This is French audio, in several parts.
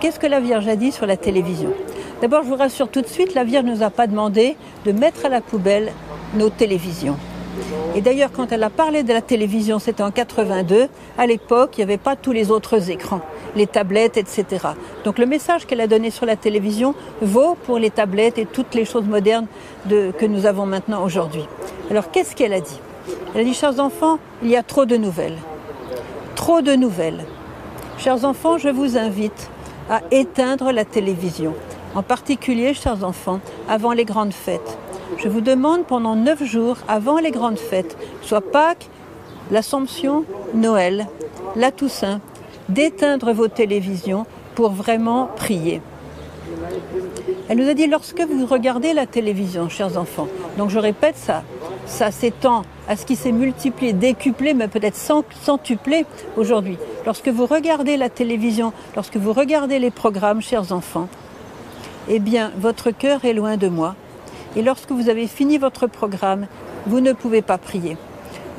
Qu'est-ce que la Vierge a dit sur la télévision? D'abord, je vous rassure tout de suite, la Vierge ne nous a pas demandé de mettre à la poubelle nos télévisions. Et d'ailleurs, quand elle a parlé de la télévision, c'était en 82. À l'époque, il n'y avait pas tous les autres écrans, les tablettes, etc. Donc le message qu'elle a donné sur la télévision vaut pour les tablettes et toutes les choses modernes de, que nous avons maintenant aujourd'hui. Alors qu'est-ce qu'elle a dit? Elle a dit, chers enfants, il y a trop de nouvelles. Trop de nouvelles. Chers enfants, je vous invite à éteindre la télévision, en particulier, chers enfants, avant les grandes fêtes. Je vous demande pendant neuf jours avant les grandes fêtes, soit Pâques, l'Assomption, Noël, la Toussaint, d'éteindre vos télévisions pour vraiment prier. Elle nous a dit lorsque vous regardez la télévision, chers enfants, donc je répète ça, ça s'étend à ce qui s'est multiplié, décuplé, mais peut-être centuplé aujourd'hui. Lorsque vous regardez la télévision, lorsque vous regardez les programmes, chers enfants, eh bien, votre cœur est loin de moi. Et lorsque vous avez fini votre programme, vous ne pouvez pas prier.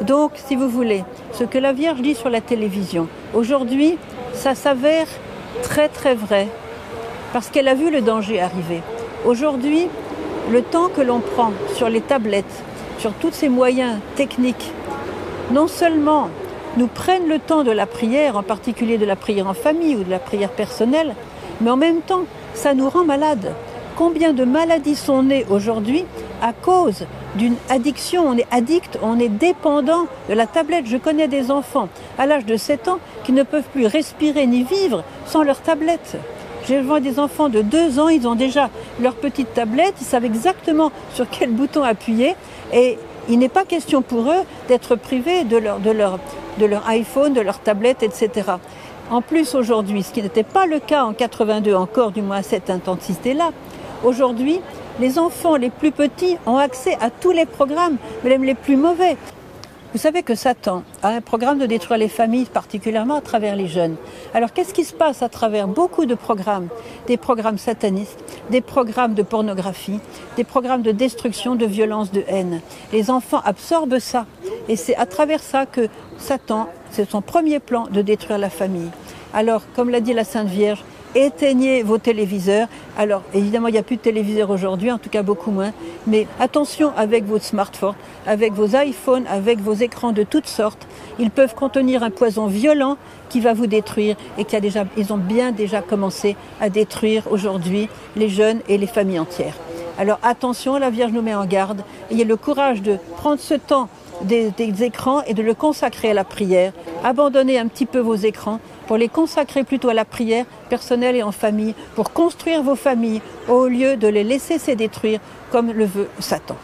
Donc, si vous voulez, ce que la Vierge dit sur la télévision, aujourd'hui, ça s'avère très très vrai, parce qu'elle a vu le danger arriver. Aujourd'hui, le temps que l'on prend sur les tablettes, sur tous ces moyens techniques, non seulement nous prennent le temps de la prière, en particulier de la prière en famille ou de la prière personnelle, mais en même temps, ça nous rend malades. Combien de maladies sont nées aujourd'hui à cause d'une addiction On est addict, on est dépendant de la tablette. Je connais des enfants à l'âge de 7 ans qui ne peuvent plus respirer ni vivre sans leur tablette. J'ai vu des enfants de 2 ans, ils ont déjà leur petite tablette, ils savent exactement sur quel bouton appuyer et il n'est pas question pour eux d'être privés de leur, iPhone, de leur tablette, etc. En plus, aujourd'hui, ce qui n'était pas le cas en 82 encore, du moins à cette intensité-là, aujourd'hui, les enfants les plus petits ont accès à tous les programmes, même les plus mauvais. Vous savez que Satan a un programme de détruire les familles, particulièrement à travers les jeunes. Alors qu'est-ce qui se passe à travers beaucoup de programmes? Des programmes satanistes, des programmes de pornographie, des programmes de destruction, de violence, de haine. Les enfants absorbent ça. Et c'est à travers ça que Satan, c'est son premier plan de détruire la famille. Alors, comme l'a dit la Sainte Vierge, éteignez vos téléviseurs. Alors, évidemment, il n'y a plus de téléviseurs aujourd'hui, en tout cas beaucoup moins. Mais attention avec vos smartphones, avec vos iPhones, avec vos écrans de toutes sortes. Ils peuvent contenir un poison violent qui va vous détruire et qui a déjà, ils ont bien déjà commencé à détruire aujourd'hui les jeunes et les familles entières. Alors attention, la Vierge nous met en garde. Ayez le courage de prendre ce temps des, écrans et de le consacrer à la prière. Abandonnez un petit peu vos écrans pour les consacrer plutôt à la prière personnelle et en famille, pour construire vos familles au lieu de les laisser se détruire comme le veut Satan.